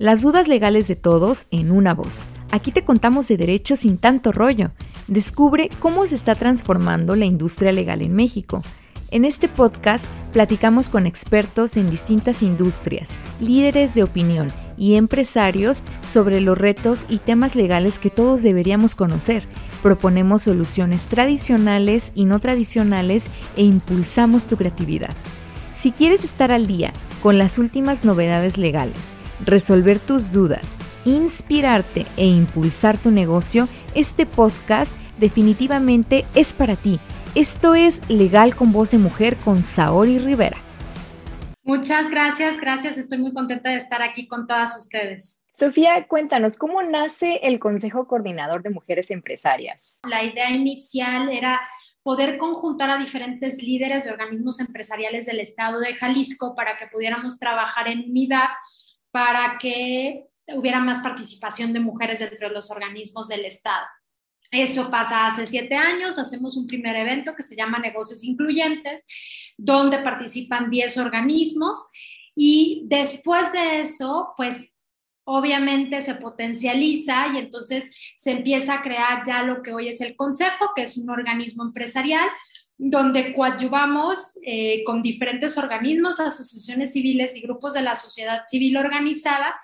Las dudas legales de todos en una voz. Aquí te contamos de derechos sin tanto rollo. Descubre cómo se está transformando la industria legal en México. En este podcast platicamos con expertos en distintas industrias, líderes de opinión y empresarios sobre los retos y temas legales que todos deberíamos conocer. Proponemos soluciones tradicionales y no tradicionales e impulsamos tu creatividad. Si quieres estar al día con las últimas novedades legales, resolver tus dudas, inspirarte e impulsar tu negocio, este podcast definitivamente es para ti. Esto es Legal con Voz de Mujer con Saori Rivera. Muchas gracias, gracias. Estoy muy contenta de estar aquí con todas ustedes. Sofía, cuéntanos, ¿cómo nace el Consejo Coordinador de Mujeres Empresarias? La idea inicial era poder conjuntar a diferentes líderes de organismos empresariales del estado de Jalisco para que pudiéramos trabajar en unidad para que hubiera más participación de mujeres dentro de los organismos del Estado. Eso pasa hace siete años, hacemos un primer evento que se llama Negocios Incluyentes, donde participan 10 organismos y después de eso, pues obviamente se potencializa y entonces se empieza a crear ya lo que hoy es el Consejo, que es un organismo empresarial donde coadyuvamos eh, con diferentes organismos, asociaciones civiles y grupos de la sociedad civil organizada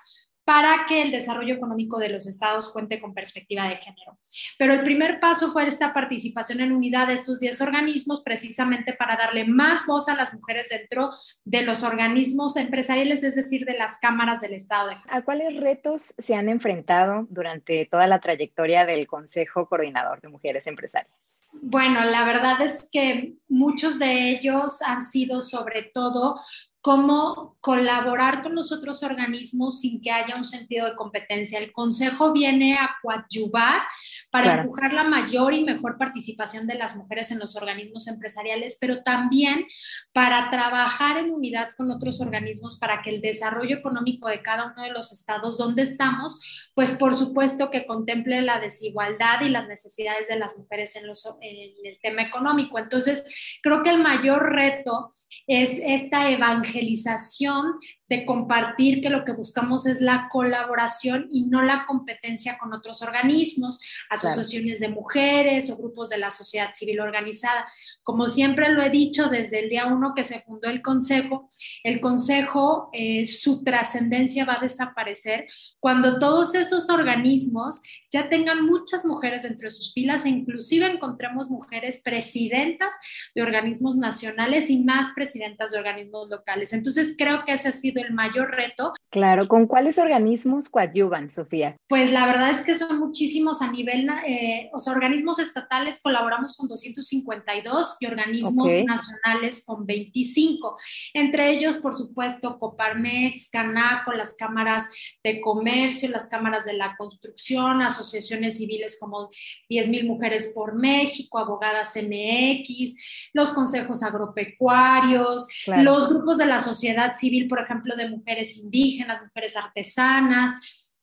para que el desarrollo económico de los estados cuente con perspectiva de género. Pero el primer paso fue esta participación en unidad de estos 10 organismos precisamente para darle más voz a las mujeres dentro de los organismos empresariales, es decir, de las cámaras del estado. De ¿A cuáles retos se han enfrentado durante toda la trayectoria del Consejo Coordinador de Mujeres Empresarias? Bueno, la verdad es que muchos de ellos han sido sobre todo cómo colaborar con los otros organismos sin que haya un sentido de competencia. El Consejo viene a coadyuvar para empujar la mayor y mejor participación de las mujeres en los organismos empresariales, pero también para trabajar en unidad con otros organismos para que el desarrollo económico de cada uno de los estados donde estamos, pues por supuesto que contemple la desigualdad y las necesidades de las mujeres en, los, en el tema económico. Entonces, creo que el mayor reto es esta evangelización evangelización de compartir que lo que buscamos es la colaboración y no la competencia con otros organismos, asociaciones de mujeres o grupos de la sociedad civil organizada. Como siempre lo he dicho desde el día uno que se fundó el Consejo, el Consejo, eh, su trascendencia va a desaparecer cuando todos esos organismos ya tengan muchas mujeres entre sus filas e inclusive encontremos mujeres presidentas de organismos nacionales y más presidentas de organismos locales. Entonces creo que ese ha el mayor reto. Claro, ¿con cuáles organismos coadyuvan, Sofía? Pues la verdad es que son muchísimos a nivel, eh, o sea, organismos estatales colaboramos con 252 y organismos nacionales con 25. Entre ellos, por supuesto, Coparmex, Canaco, las cámaras de comercio, las cámaras de la construcción, asociaciones civiles como 10.000 Mujeres por México, Abogadas MX, los consejos agropecuarios, los grupos de la sociedad civil, por ejemplo, de mujeres indígenas, mujeres artesanas.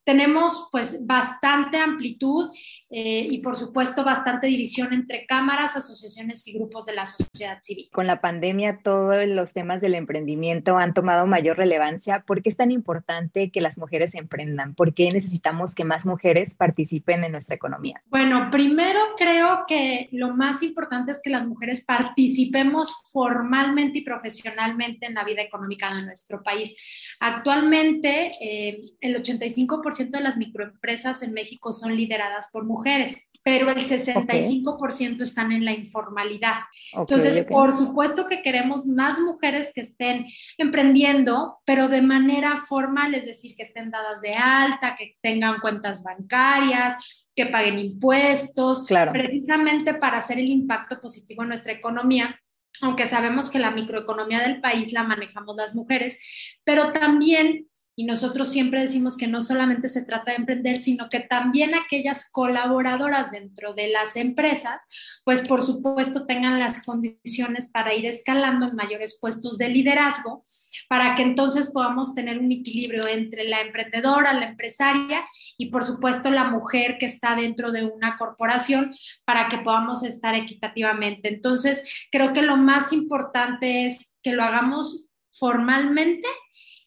Tenemos pues bastante amplitud eh, y por supuesto bastante división entre cámaras, asociaciones y grupos de la sociedad civil. Con la pandemia todos los temas del emprendimiento han tomado mayor relevancia. ¿Por qué es tan importante que las mujeres emprendan? ¿Por qué necesitamos que más mujeres participen en nuestra economía? Bueno, primero creo que lo más importante es que las mujeres participemos formalmente y profesionalmente en la vida económica de nuestro país. Actualmente, eh, el 85% de las microempresas en México son lideradas por mujeres mujeres, pero el 65% están en la informalidad. Entonces, por supuesto que queremos más mujeres que estén emprendiendo, pero de manera formal, es decir, que estén dadas de alta, que tengan cuentas bancarias, que paguen impuestos, claro. precisamente para hacer el impacto positivo en nuestra economía aunque sabemos que la microeconomía del país la manejamos las mujeres, pero también y nosotros siempre decimos que no solamente se trata de emprender, sino que también aquellas colaboradoras dentro de las empresas, pues por supuesto tengan las condiciones para ir escalando en mayores puestos de liderazgo, para que entonces podamos tener un equilibrio entre la emprendedora, la empresaria y por supuesto la mujer que está dentro de una corporación, para que podamos estar equitativamente. Entonces, creo que lo más importante es que lo hagamos formalmente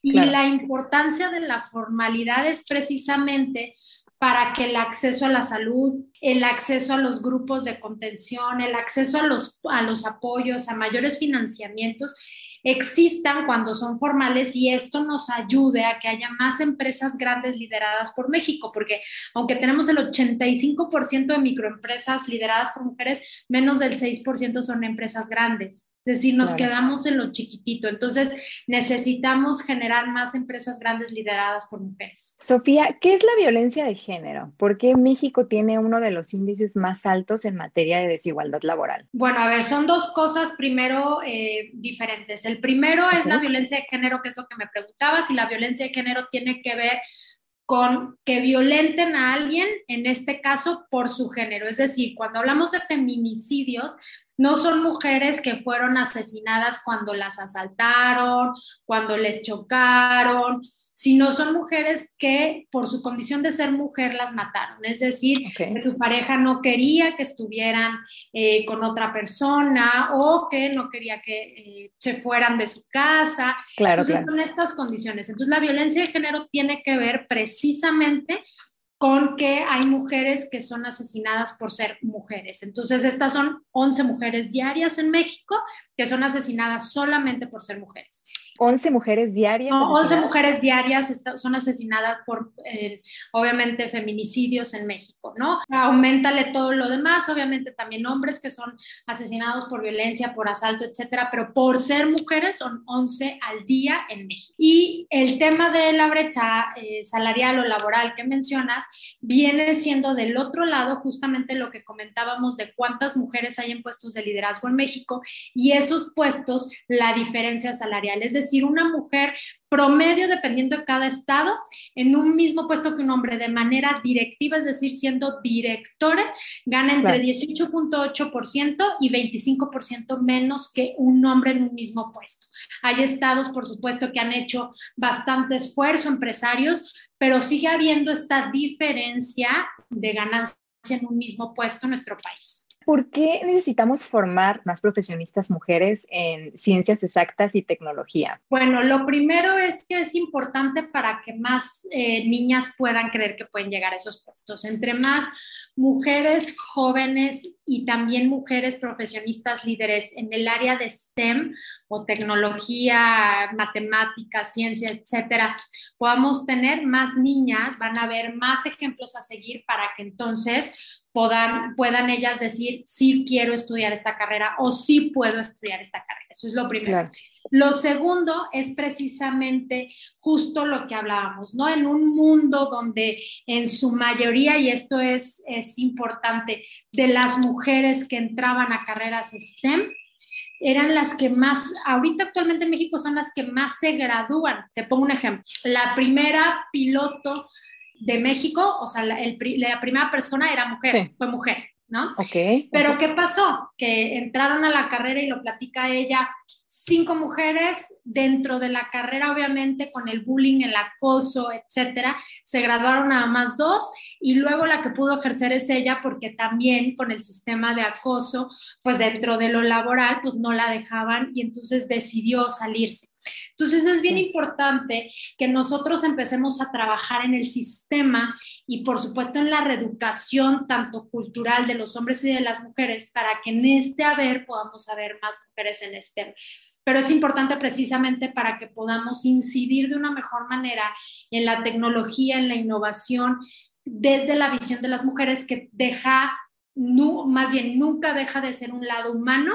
Y la importancia de la formalidad es precisamente para que el acceso a la salud, el acceso a los grupos de contención, el acceso a los, a los apoyos, a mayores financiamientos, existan cuando son formales y esto nos ayude a que haya más empresas grandes lideradas por México, porque aunque tenemos el 85% de microempresas lideradas por mujeres, menos del 6% son empresas grandes. Es decir, nos quedamos en lo chiquitito. Entonces, necesitamos generar más empresas grandes lideradas por mujeres. Sofía, ¿qué es la violencia de género? ¿Por qué México tiene uno de los índices más altos en materia de desigualdad laboral? Bueno, a ver, son dos cosas primero eh, diferentes. El primero es la violencia de género, que es lo que me preguntabas, y la violencia de género tiene que ver con que violenten a alguien, en este caso, por su género. Es decir, cuando hablamos de feminicidios, no son mujeres que fueron asesinadas cuando las asaltaron, cuando les chocaron, sino son mujeres que por su condición de ser mujer las mataron. Es decir, que su pareja no quería que estuvieran eh, con otra persona o que no quería que eh, se fueran de su casa. Claro, Entonces son estas condiciones. Entonces la violencia de género tiene que ver precisamente con que hay mujeres que son asesinadas por ser mujeres. Entonces, estas son 11 mujeres diarias en México que son asesinadas solamente por ser mujeres. 11 mujeres diarias. No, 11 mujeres diarias son asesinadas por, eh, obviamente, feminicidios en México, ¿no? Aumentale todo lo demás, obviamente también hombres que son asesinados por violencia, por asalto, etcétera, pero por ser mujeres son 11 al día en México. Y el tema de la brecha eh, salarial o laboral que mencionas viene siendo del otro lado justamente lo que comentábamos de cuántas mujeres hay en puestos de liderazgo en México y esos puestos, la diferencia salarial. Es decir, una mujer promedio, dependiendo de cada estado, en un mismo puesto que un hombre de manera directiva, es decir, siendo directores, gana entre 18.8% y 25% menos que un hombre en un mismo puesto. Hay estados, por supuesto, que han hecho bastante esfuerzo, empresarios, pero sigue habiendo esta diferencia de ganancia en un mismo puesto en nuestro país. ¿Por qué necesitamos formar más profesionistas mujeres en ciencias exactas y tecnología? Bueno, lo primero es que es importante para que más eh, niñas puedan creer que pueden llegar a esos puestos. Entre más mujeres jóvenes y también mujeres profesionistas líderes en el área de STEM o tecnología, matemáticas, ciencia, etcétera, podamos tener más niñas, van a haber más ejemplos a seguir para que entonces puedan, puedan ellas decir, sí quiero estudiar esta carrera o sí puedo estudiar esta carrera. Eso es lo primero. Lo segundo es precisamente justo lo que hablábamos, ¿no? En un mundo donde en su mayoría, y esto es, es importante, de las mujeres que entraban a carreras STEM, eran las que más, ahorita actualmente en México son las que más se gradúan. Te pongo un ejemplo. La primera piloto de México, o sea, la, primera persona era mujer, fue mujer, ¿no? Ok. Pero ¿qué pasó? Que entraron a la carrera y lo platica ella, cinco mujeres dentro de la carrera, obviamente, con el bullying, el acoso, etcétera, se graduaron nada más dos y luego la que pudo ejercer es ella porque también con el sistema de acoso, pues dentro de lo laboral, pues no la dejaban y entonces decidió salirse. Entonces es bien importante que nosotros empecemos a trabajar en el sistema y por supuesto en la reeducación tanto cultural de los hombres y de las mujeres para que en este haber podamos haber más mujeres en este pero es importante precisamente para que podamos incidir de una mejor manera en la tecnología, en la innovación, desde la visión de las mujeres que deja no, más bien nunca deja de ser un lado humano,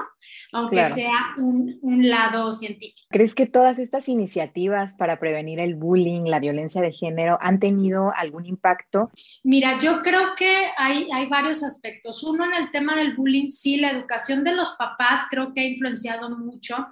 aunque sea un, un, lado científico. ¿Crees que todas estas iniciativas para prevenir el bullying, la violencia de género, han tenido algún impacto? Mira, yo creo que hay, hay varios aspectos. Uno, en el tema del bullying, sí, la educación de los papás creo que ha influenciado mucho.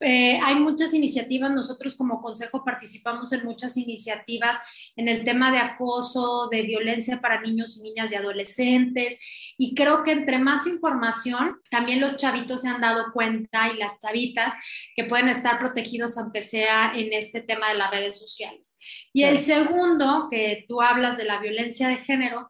Eh, hay muchas iniciativas, nosotros como consejo participamos en muchas iniciativas en el tema de acoso, de violencia para niños y niñas y adolescentes y creo que entre más información, también los chavitos se han dado cuenta y las chavitas que pueden estar protegidos aunque sea en este tema de las redes sociales. Y el segundo, que tú hablas de la violencia de género,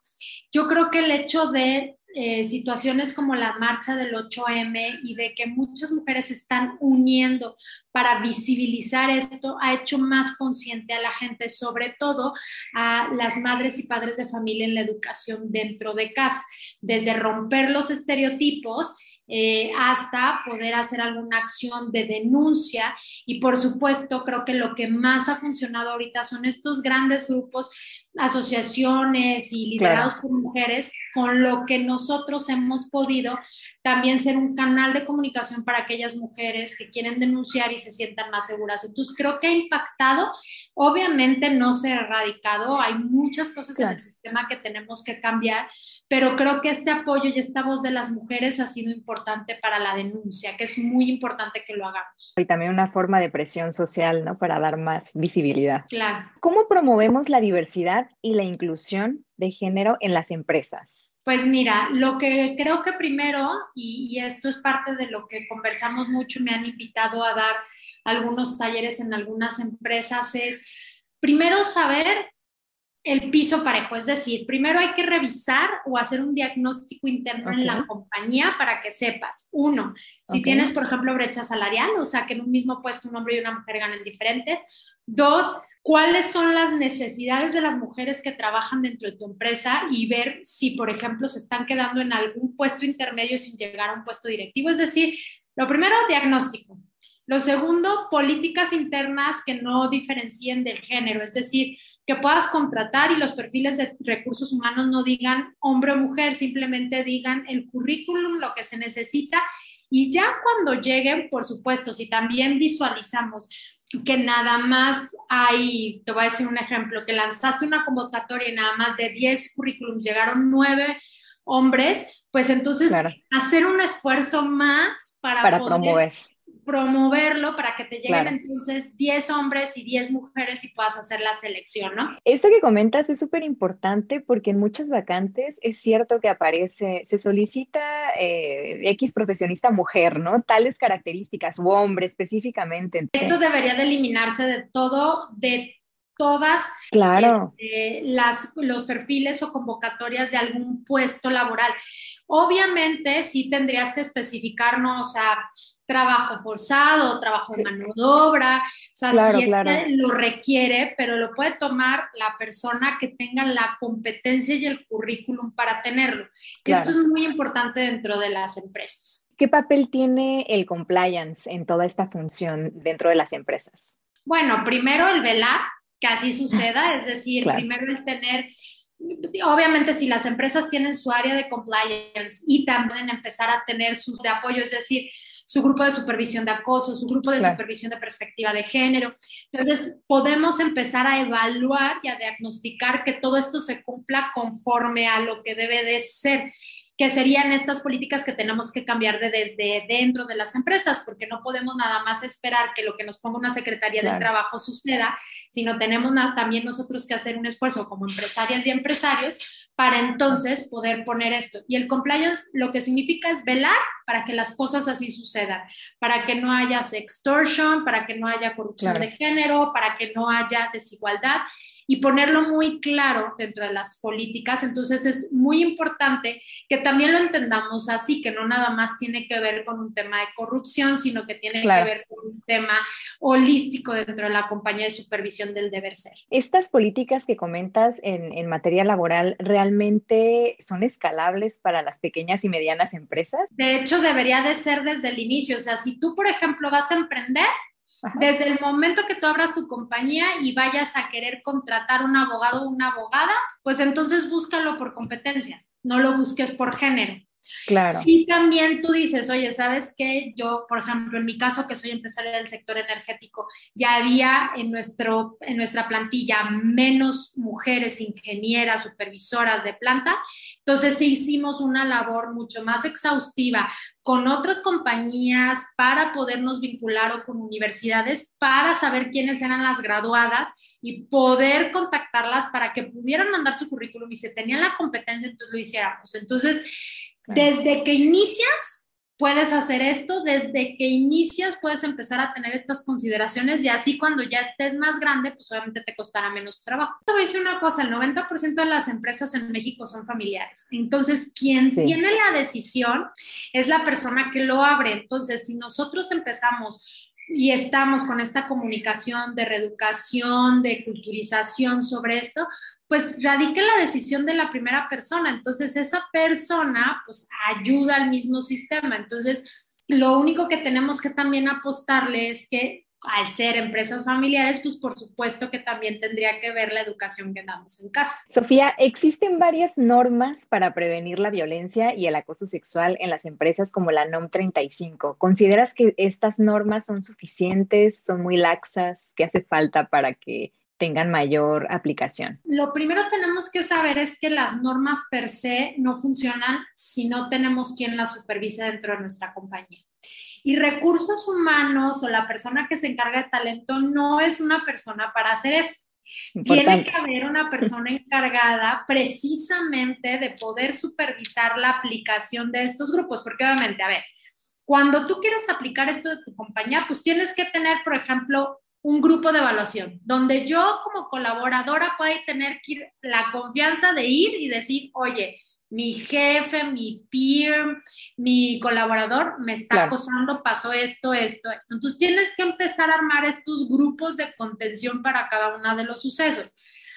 yo creo que el hecho de eh, situaciones como la marcha del 8M y de que muchas mujeres están uniendo para visibilizar esto, ha hecho más consciente a la gente, sobre todo a las madres y padres de familia en la educación dentro de casa, desde romper los estereotipos eh, hasta poder hacer alguna acción de denuncia. Y por supuesto, creo que lo que más ha funcionado ahorita son estos grandes grupos, asociaciones y liderados por mujeres, con lo que nosotros hemos podido también ser un canal de comunicación para aquellas mujeres que quieren denunciar y se sientan más seguras. Entonces, creo que ha impactado. Obviamente no se ha erradicado, hay muchas cosas en el sistema que tenemos que cambiar, pero creo que este apoyo y esta voz de las mujeres ha sido importante para la denuncia, que es muy importante que lo hagamos. Y también una forma de presión social, ¿no? Para dar más visibilidad. Claro. ¿Cómo promovemos la diversidad y la inclusión de género en las empresas? Pues mira, lo que creo que primero, y, y esto es parte de lo que conversamos mucho, me han invitado a dar algunos talleres en algunas empresas, es primero saber el piso parejo, es decir, primero hay que revisar o hacer un diagnóstico interno en la compañía para que sepas, uno, si tienes, por ejemplo, brecha salarial, o sea, que en un mismo puesto un hombre y una mujer ganan diferentes. Dos, cuáles son las necesidades de las mujeres que trabajan dentro de tu empresa y ver si, por ejemplo, se están quedando en algún puesto intermedio sin llegar a un puesto directivo. Es decir, lo primero, diagnóstico. Lo segundo, políticas internas que no diferencien del género, es decir, que puedas contratar y los perfiles de recursos humanos no digan hombre o mujer, simplemente digan el currículum, lo que se necesita. Y ya cuando lleguen, por supuesto, si también visualizamos que nada más hay, te voy a decir un ejemplo, que lanzaste una convocatoria y nada más de 10 currículums llegaron 9 hombres, pues entonces hacer un esfuerzo más para, para promover promoverlo para que te lleguen entonces 10 hombres y 10 mujeres y puedas hacer la selección, ¿no? Esto que comentas es súper importante porque en muchas vacantes es cierto que aparece, se solicita eh, X profesionista mujer, ¿no? Tales características o hombre específicamente. Esto debería de eliminarse de todo, de todas claro. Este, las, los perfiles o convocatorias de algún puesto laboral. Obviamente sí tendrías que especificarnos a trabajo forzado, trabajo de mano de obra, o sea, si es que lo requiere, pero lo puede tomar la persona que tenga la competencia y el currículum para tenerlo. Esto es muy importante dentro de las empresas. ¿Qué papel tiene el compliance en toda esta función dentro de las empresas? Bueno, primero el velar que así suceda, es decir, primero el tener obviamente si las empresas tienen su área de compliance y también empezar a tener sus de apoyo, es decir, su grupo de supervisión de acoso, su grupo de supervisión de perspectiva de género. Entonces, podemos empezar a evaluar y a diagnosticar que todo esto se cumpla conforme a lo que debe de ser que serían estas políticas que tenemos que cambiar de desde dentro de las empresas, porque no podemos nada más esperar que lo que nos ponga una Secretaría del Trabajo suceda, sino tenemos también nosotros que hacer un esfuerzo como empresarias y empresarios para entonces poder poner esto. Y el compliance lo que significa es velar para que las cosas así sucedan, para que no haya sextortion, para que no haya corrupción de género, para que no haya desigualdad y ponerlo muy claro dentro de las políticas. Entonces es muy importante que también lo entendamos así, que no nada más tiene que ver con un tema de corrupción, sino que tiene que ver con un tema holístico dentro de la compañía de supervisión del deber ser. Estas políticas que comentas en, en materia laboral realmente son escalables para las pequeñas y medianas empresas? De hecho, debería de ser desde el inicio. O sea, si tú, por ejemplo, vas a emprender, desde el momento que tú abras tu compañía y vayas a querer contratar un abogado o una abogada, pues entonces búscalo por competencias, no lo busques por género. Claro. Sí, también tú dices, oye, ¿sabes qué? Yo, por ejemplo, en mi caso, que soy empresaria del sector energético, ya había en, nuestro, en nuestra plantilla menos mujeres ingenieras, supervisoras de planta. Entonces, sí hicimos una labor mucho más exhaustiva con otras compañías para podernos vincular o con universidades para saber quiénes eran las graduadas y poder contactarlas para que pudieran mandar su currículum y si tenían la competencia, entonces lo hiciéramos. Entonces, desde que inicias, puedes hacer esto, desde que inicias puedes empezar a tener estas consideraciones y así cuando ya estés más grande, pues obviamente te costará menos trabajo. Te voy a decir una cosa, el 90% de las empresas en México son familiares. Entonces, quien tiene la decisión es la persona que lo abre. Entonces, si nosotros empezamos y estamos con esta comunicación de reeducación, de culturización sobre esto, pues radica la decisión de la primera persona. Entonces, esa persona pues ayuda al mismo sistema. Entonces, lo único que tenemos que también apostarle es que al ser empresas familiares, pues por supuesto que también tendría que ver la educación que damos en casa. Sofía, existen varias normas para prevenir la violencia y el acoso sexual en las empresas como la NOM 35. ¿Consideras que estas normas son suficientes, son muy laxas? ¿Qué hace falta para que tengan mayor aplicación? Lo primero tenemos que saber es que las normas per se no funcionan si no tenemos quien las supervise dentro de nuestra compañía. Y recursos humanos o la persona que se encarga de talento no es una persona para hacer esto. Tiene que haber una persona encargada precisamente de poder supervisar la aplicación de estos grupos, porque obviamente, a ver, cuando tú quieres aplicar esto de tu compañía, pues tienes que tener, por ejemplo, un grupo de evaluación, donde yo como colaboradora pueda tener la confianza de ir y decir, oye, mi jefe, mi peer, mi colaborador me está acosando, pasó esto, esto, esto. Entonces tienes que empezar a armar estos grupos de contención para cada uno de los sucesos.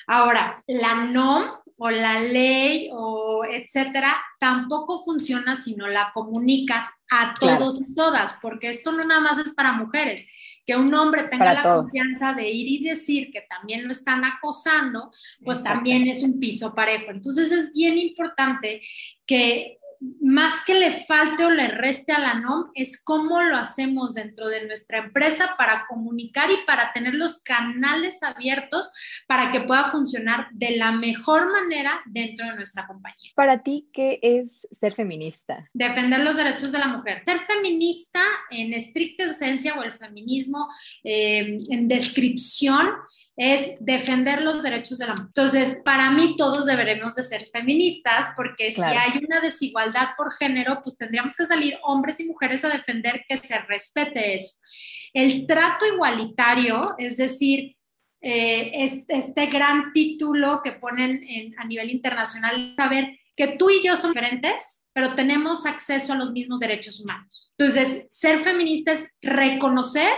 Ahora, la NOM o la ley o etcétera tampoco funciona si no la comunicas a todos y todas, porque esto no nada más es para mujeres. Que un hombre tenga la confianza de ir y decir que también lo están acosando, pues también es un piso parejo. Entonces es bien importante que más que le falte o le reste a la NOM, es cómo lo hacemos dentro de nuestra empresa para comunicar y para tener los canales abiertos para que pueda funcionar de la mejor manera dentro de nuestra compañía. Para ti, ¿qué es ser feminista? Defender los derechos de la mujer. Ser feminista en estricta esencia o el feminismo eh, en descripción es defender los derechos de la mujer. Entonces, para mí todos deberemos de ser feministas porque si hay una desigualdad por género, pues tendríamos que salir hombres y mujeres a defender que se respete eso. El trato igualitario, es decir, eh, este, gran título que ponen a nivel internacional, saber que tú y yo somos diferentes, pero tenemos acceso a los mismos derechos humanos. Entonces, ser feminista es reconocer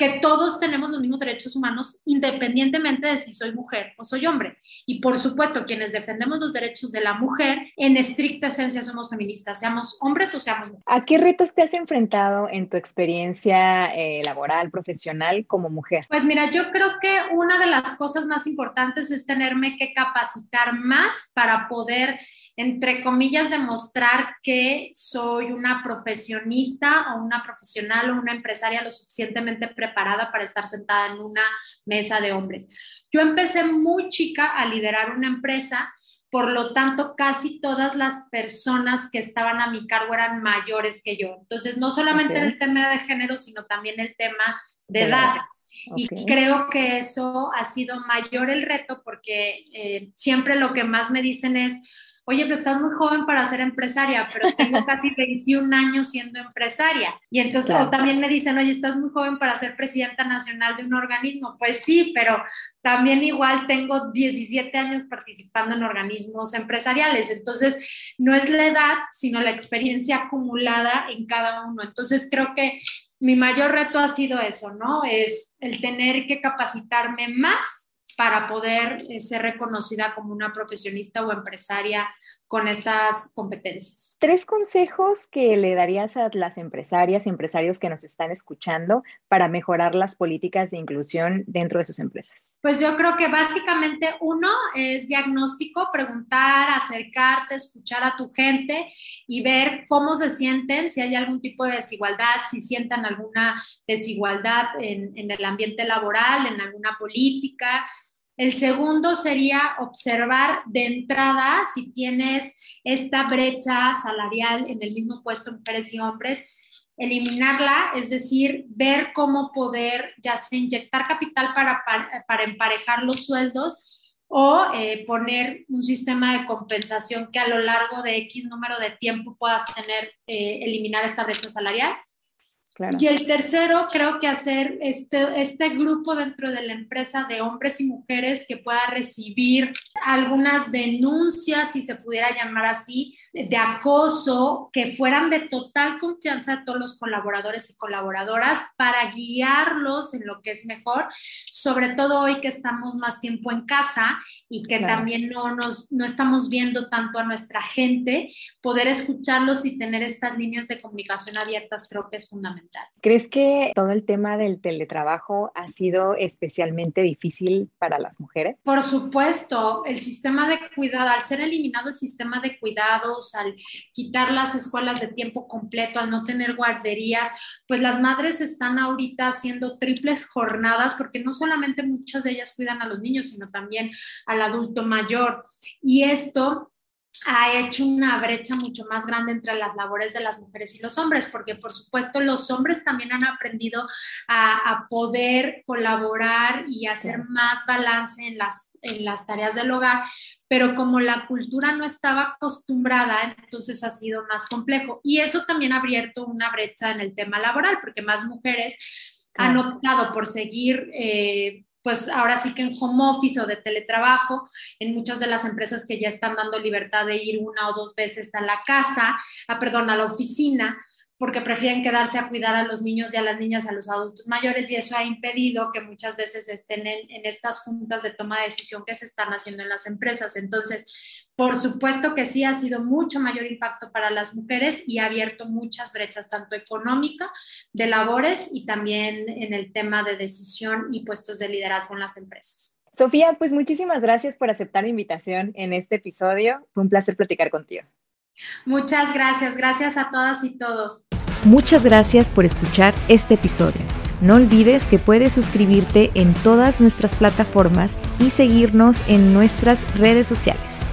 que todos tenemos los mismos derechos humanos independientemente de si soy mujer o soy hombre. Y por supuesto, quienes defendemos los derechos de la mujer, en estricta esencia somos feministas, seamos hombres o seamos mujeres. ¿A qué retos te has enfrentado en tu experiencia eh, laboral, profesional como mujer? Pues mira, yo creo que una de las cosas más importantes es tenerme que capacitar más para poder entre comillas, demostrar que soy una profesionista o una profesional o una empresaria lo suficientemente preparada para estar sentada en una mesa de hombres. Yo empecé muy chica a liderar una empresa, por lo tanto, casi todas las personas que estaban a mi cargo eran mayores que yo. Entonces, no solamente el tema de género, sino también el tema de edad. Y creo que eso ha sido mayor el reto porque eh, siempre lo que más me dicen es, oye, pero estás muy joven para ser empresaria, pero tengo casi 21 años siendo empresaria. Y entonces también me dicen, oye, estás muy joven para ser presidenta nacional de un organismo. Pues sí, pero también igual tengo 17 años participando en organismos empresariales. Entonces, no es la edad, sino la experiencia acumulada en cada uno. Entonces, creo que mi mayor reto ha sido eso, ¿no? Es el tener que capacitarme más para poder eh, ser reconocida como una profesionista o empresaria con estas competencias. Tres consejos que le darías a las empresarias y empresarios que nos están escuchando para mejorar las políticas de inclusión dentro de sus empresas. Pues yo creo que básicamente uno es diagnóstico, preguntar, acercarte, escuchar a tu gente y ver cómo se sienten, si hay algún tipo de desigualdad, si sientan alguna desigualdad en, en el ambiente laboral, en alguna política el segundo sería observar de entrada si tienes esta brecha salarial en el mismo puesto mujeres y hombres, eliminarla, es decir, ver cómo poder ya sea inyectar capital para, para, emparejar los sueldos o eh, poner un sistema de compensación que a lo largo de X número de tiempo puedas tener, eh, eliminar esta brecha salarial. Y el tercero, creo que hacer este, este grupo dentro de la empresa de hombres y mujeres que pueda recibir algunas denuncias, si se pudiera llamar así, de acoso que fueran de total confianza de todos los colaboradores y colaboradoras para guiarlos en lo que es mejor, sobre todo hoy que estamos más tiempo en casa y que también no, nos, no estamos viendo tanto a nuestra gente, poder escucharlos y tener estas líneas de comunicación abiertas creo que es fundamental. ¿Crees que todo el tema del teletrabajo ha sido especialmente difícil para las mujeres? Por supuesto, el sistema de cuidado, al ser eliminado el sistema de cuidados, al quitar las escuelas de tiempo completo, al no tener guarderías, pues las madres están ahorita haciendo triples jornadas porque no solamente muchas de ellas cuidan a los niños, sino también al adulto mayor. Y esto ha hecho una brecha mucho más grande entre las labores de las mujeres y los hombres, porque por supuesto los hombres también han aprendido a, poder colaborar y hacer más balance en las, en las tareas del hogar, pero como la cultura no estaba acostumbrada, entonces ha sido más complejo. Y eso también ha abierto una brecha en el tema laboral, porque más mujeres han optado por seguir eh, pues ahora sí que en home office o de teletrabajo, en muchas de las empresas que ya están dando libertad de ir una o dos veces a la casa, a, ah, perdón, a la oficina, porque prefieren quedarse a cuidar a los niños y a las niñas, a los adultos mayores, y eso ha impedido que muchas veces estén en, estas juntas de toma de decisión que se están haciendo en las empresas. Entonces, por supuesto que sí ha sido mucho mayor impacto para las mujeres y ha abierto muchas brechas, tanto económica, de labores y también en el tema de decisión y puestos de liderazgo en las empresas. Sofía, pues muchísimas gracias por aceptar la invitación en este episodio. Fue un placer platicar contigo. Muchas gracias, gracias a todas y todos. Muchas gracias por escuchar este episodio. No olvides que puedes suscribirte en todas nuestras plataformas y seguirnos en nuestras redes sociales.